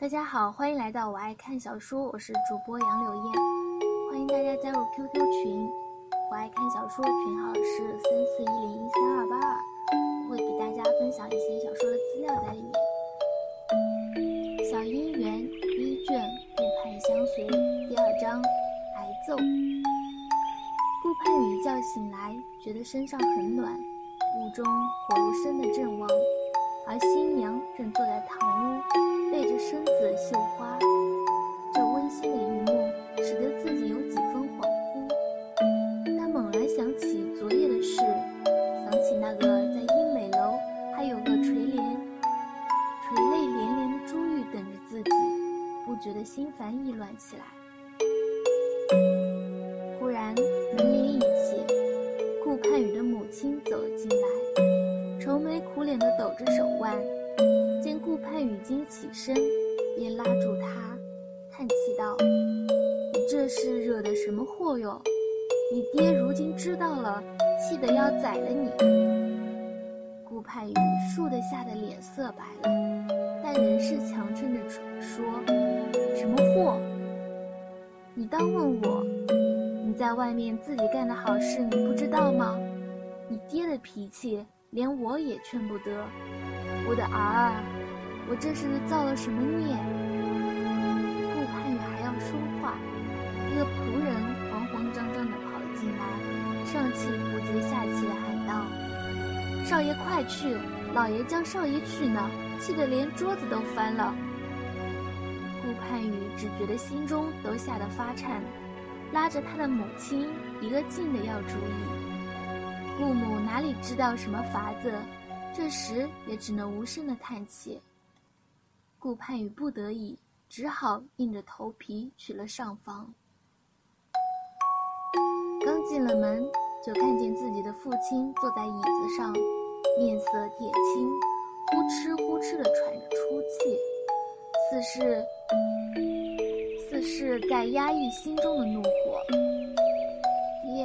大家好，欢迎来到我爱看小说，我是主播杨柳燕，欢迎大家加入 QQ 群，我爱看小说群号是三四一零一三二八二，会给大家分享一些小说的资料在里面。小姻缘第一卷，顾盼相随第二章，挨揍。顾盼雨一觉醒来，觉得身上很暖，屋中火炉生的正旺，而新娘正坐在堂屋，背着身子绣花。这温馨的一幕，使得自己有几分恍惚。他猛然想起昨夜的事，想起那个在英美楼还有个垂帘、垂泪连连的珠玉等着自己，不觉得心烦意乱起来。顾盼雨经起身，便拉住他，叹气道：“你这是惹的什么祸哟？你爹如今知道了，气得要宰了你。”顾盼雨倏地吓得脸色白了，但仍是强撑着说：“什么祸？你当问我？你在外面自己干的好事，你不知道吗？你爹的脾气，连我也劝不得。我的儿啊，我这是造了什么孽？”顾盼雨还要说话，一个仆人慌慌张张地跑了进来，上气不接下气地喊道：“少爷快去！老爷叫少爷去呢，气得连桌子都翻了。”顾盼雨只觉得心中都吓得发颤，拉着他的母亲一个劲地要主意。顾母哪里知道什么法子，这时也只能无声地叹气。顾盼雨不得已，只好硬着头皮去了上房。刚进了门，就看见自己的父亲坐在椅子上，面色铁青，呼哧呼哧的喘着粗气，似是似是在压抑心中的怒火。爹，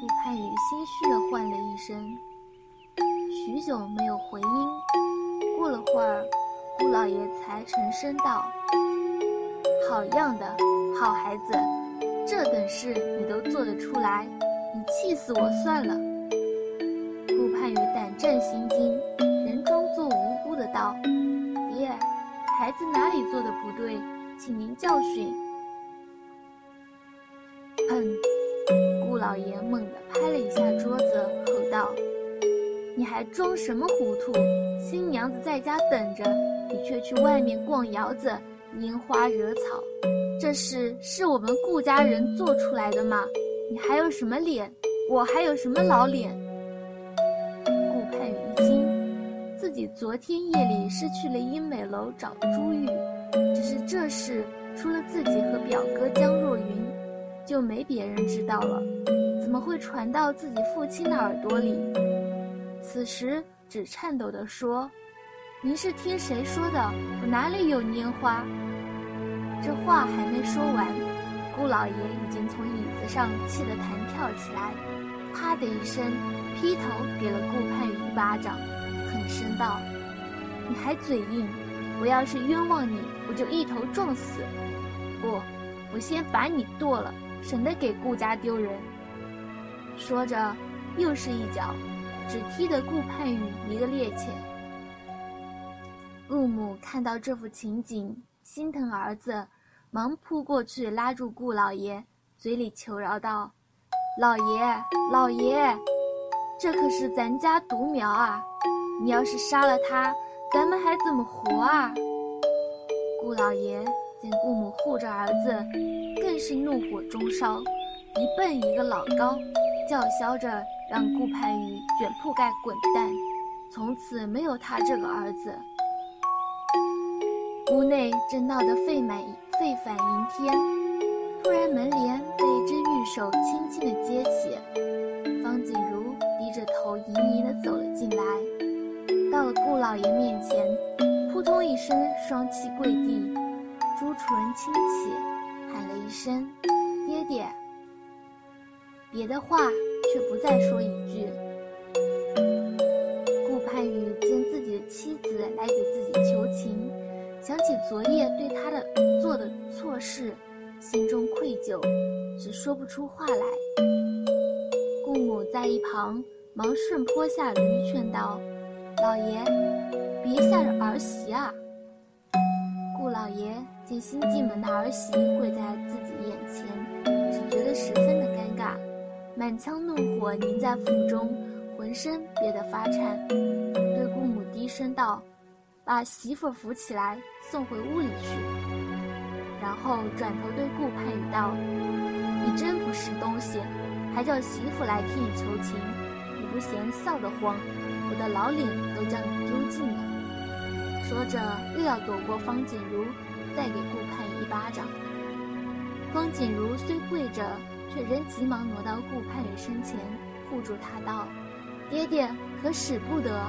顾盼雨心虚的唤了一声，许久没有回音。过了会儿，顾老爷才沉声道：“好样的，好孩子，这等事你都做得出来，你气死我算了。”顾盼雨胆战心惊，仍装作无辜的道：“爹，孩子哪里做的不对，请您教训。”砰！顾老爷猛地拍了一下桌子，吼道：“你还装什么糊涂？新娘子在家等着，你却去外面逛窑子、拈花惹草，这事是我们顾家人做出来的吗？你还有什么脸？我还有什么老脸？”顾盼雨一惊，自己昨天夜里是去了英美楼找珠玉，只是这事除了自己和表哥江若云，就没别人知道了，怎么会传到自己父亲的耳朵里？此时只颤抖地说：“您是听谁说的？我哪里有拈花？”这话还没说完，顾老爷已经从椅子上气得弹跳起来，啪的一声劈头给了顾盼雨一巴掌，狠声道：“你还嘴硬！我要是冤枉你，我就一头撞死！不，我先把你剁了，省得给顾家丢人。”说着，又是一脚。只踢得顾盼雨一个趔趄。顾母看到这幅情景，心疼儿子，忙扑过去拉住顾老爷，嘴里求饶道：“老爷，老爷，这可是咱家独苗啊！你要是杀了他，咱们还怎么活啊？”顾老爷见顾母护着儿子，更是怒火中烧，一蹦一个老高，叫嚣着。让顾盼雨卷铺盖滚蛋，从此没有他这个儿子。屋内正闹得沸满沸反盈天，突然门帘被一只玉手轻轻地揭起，方锦如低着头盈盈地走了进来，到了顾老爷面前，扑通一声双膝跪地，朱唇轻启，喊了一声“爹爹”，别的话。却不再说一句。顾盼雨见自己的妻子来给自己求情，想起昨夜对他的做的错事，心中愧疚，只说不出话来。顾母在一旁忙顺坡下驴，劝道：“老爷，别吓着儿媳啊！”顾老爷见新进门的儿媳跪在自己眼前，只觉得十分的，满腔怒火凝在腹中，浑身憋得发颤，对顾母低声道。把媳妇扶起来，送回屋里去。然后转头对顾盼雨道：“你真不是东西，还叫媳妇来替你求情，你不嫌臊得慌，我的老脸都叫你丢尽了。”说着又要躲过方锦如，再给顾盼一巴掌。方锦如虽跪着，却仍急忙挪到顾盼雨身前，护住他道：“爹爹可使不得。”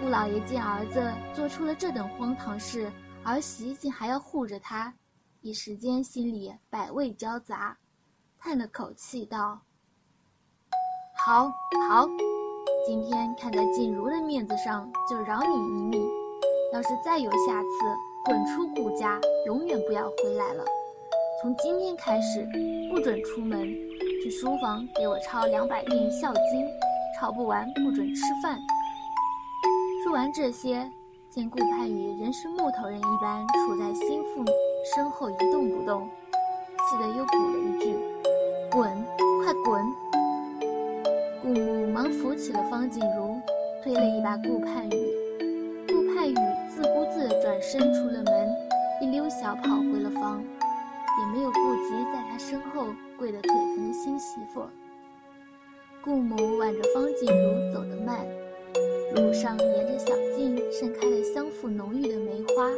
顾老爷见儿子做出了这等荒唐事，儿媳竟还要护着他，一时间心里百味交杂，叹了口气道：“好，好，今天看在锦如的面子上，就饶你一命。要是再有下次，滚出顾家，永远不要回来了。从今天开始，不准出门，去书房给我抄两百遍孝经，抄不完不准吃饭。”说完这些，见顾盼雨仍是木头人一般杵在心腹身后一动不动，气得又补了一句：“滚，快滚！”顾母忙扶起了方锦如，推了一把顾盼雨。顾盼雨自顾自转身出了门，一溜小跑回了房，也没有顾及在他身后跪得腿疼的新媳妇。顾母挽着方锦如走得慢。路上沿着小径盛开了香馥浓郁的梅花，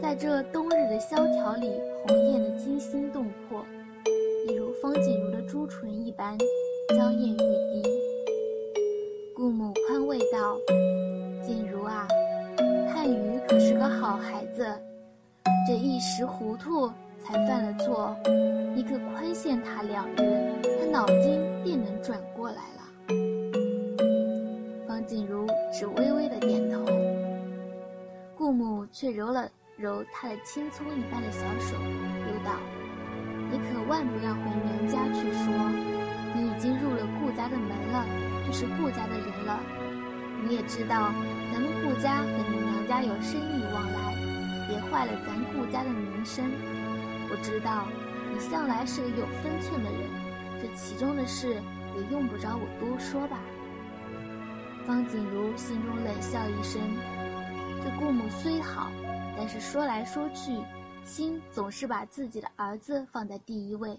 在这冬日的萧条里，红艳的惊心动魄，一如方锦如的朱唇一般娇艳欲滴。顾母宽慰道：“锦如啊，盼雨可是个好孩子，这一时糊涂才犯了错，你可宽限他两日，他脑筋便能转过来了。”方锦如只微微的点头，顾母却揉了揉她的青葱一般的小手，又道：“你可万不要回娘家去说，你已经入了顾家的门了，就是顾家的人了。你也知道，咱们顾家和你娘家有生意往来，别坏了咱顾家的名声。我知道，你向来是个有分寸的人，这其中的事也用不着我多说吧。”方锦如心中冷笑一声，这顾母虽好，但是说来说去，心总是把自己的儿子放在第一位，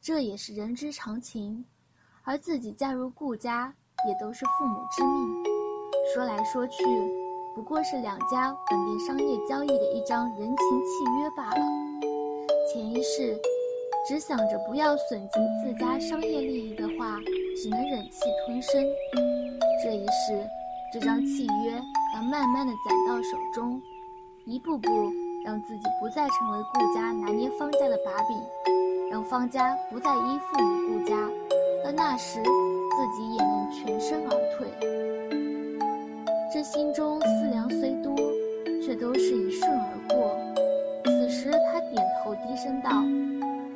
这也是人之常情。而自己嫁入顾家，也都是父母之命。说来说去，不过是两家稳定商业交易的一张人情契约罢了。前一世，只想着不要损及自家商业利益的话，只能忍气吞声。这一世，这张契约要慢慢的攒到手中，一步步让自己不再成为顾家拿捏方家的把柄，让方家不再依附于顾家，到那时自己也能全身而退。这心中思量虽多，却都是一瞬而。低声道：“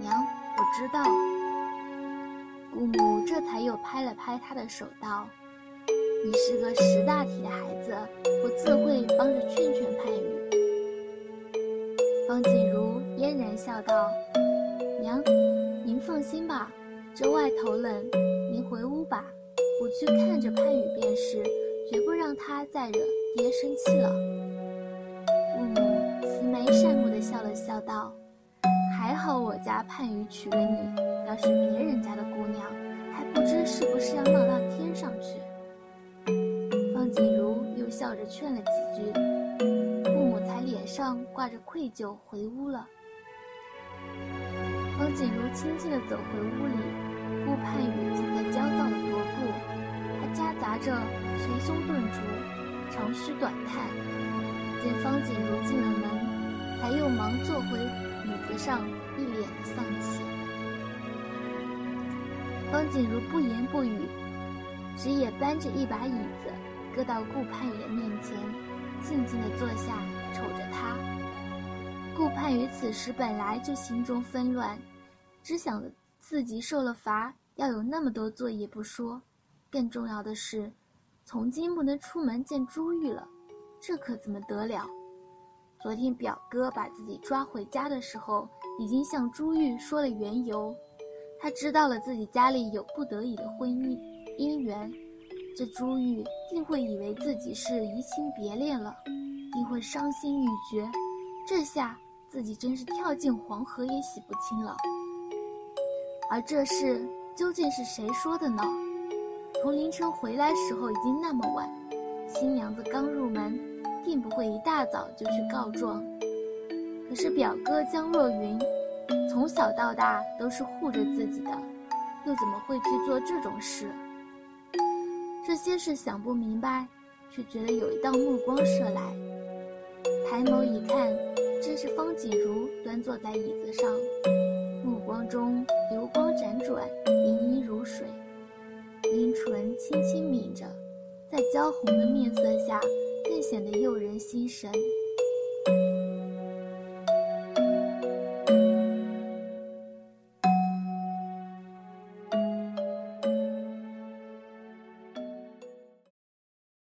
娘，我知道。”姑母这才又拍了拍他的手道。你是个识大体的孩子，我自会帮着劝劝盼雨。方锦如嫣然笑道：“娘，您放心吧，这外头冷，您回屋吧，我去看着盼雨便是，绝不让他再惹爹生气了。”姑母慈眉善目的笑了笑道：“还好我家盼雨娶了你，要是别人家的姑娘，还不知是不是要闹到天上去。”方锦如又笑着劝了几句，父母才脸上挂着愧疚回屋了。方锦如轻轻地走回屋里，顾盼雨正在焦躁地踱步，他夹杂着捶胸顿足，长吁短叹。见方锦如进了门，才又忙坐回上，一脸的丧气。方锦如不言不语，只也搬着一把椅子。搁到顾盼雨的面前，静静地坐下，瞅着他。顾盼宇此时本来就心中纷乱，只想着自己受了罚，要有那么多作业不说，更重要的是，从今不能出门见朱玉了，这可怎么得了？昨天表哥把自己抓回家的时候，已经向朱玉说了缘由，他知道了自己家里有不得已的婚姻姻缘。这朱玉定会以为自己是移情别恋了，定会伤心欲绝。这下自己真是跳进黄河也洗不清了。而这事究竟是谁说的呢？从凌晨回来时候已经那么晚，新娘子刚入门，定不会一大早就去告状。可是表哥江若云，从小到大都是护着自己的，又怎么会去做这种事？这些事想不明白，却觉得有一道目光射来。抬眸一看，正是方锦如端坐在椅子上，目光中流光辗转，盈盈如水，樱唇轻轻抿着，在娇红的面色下，显得诱人心神。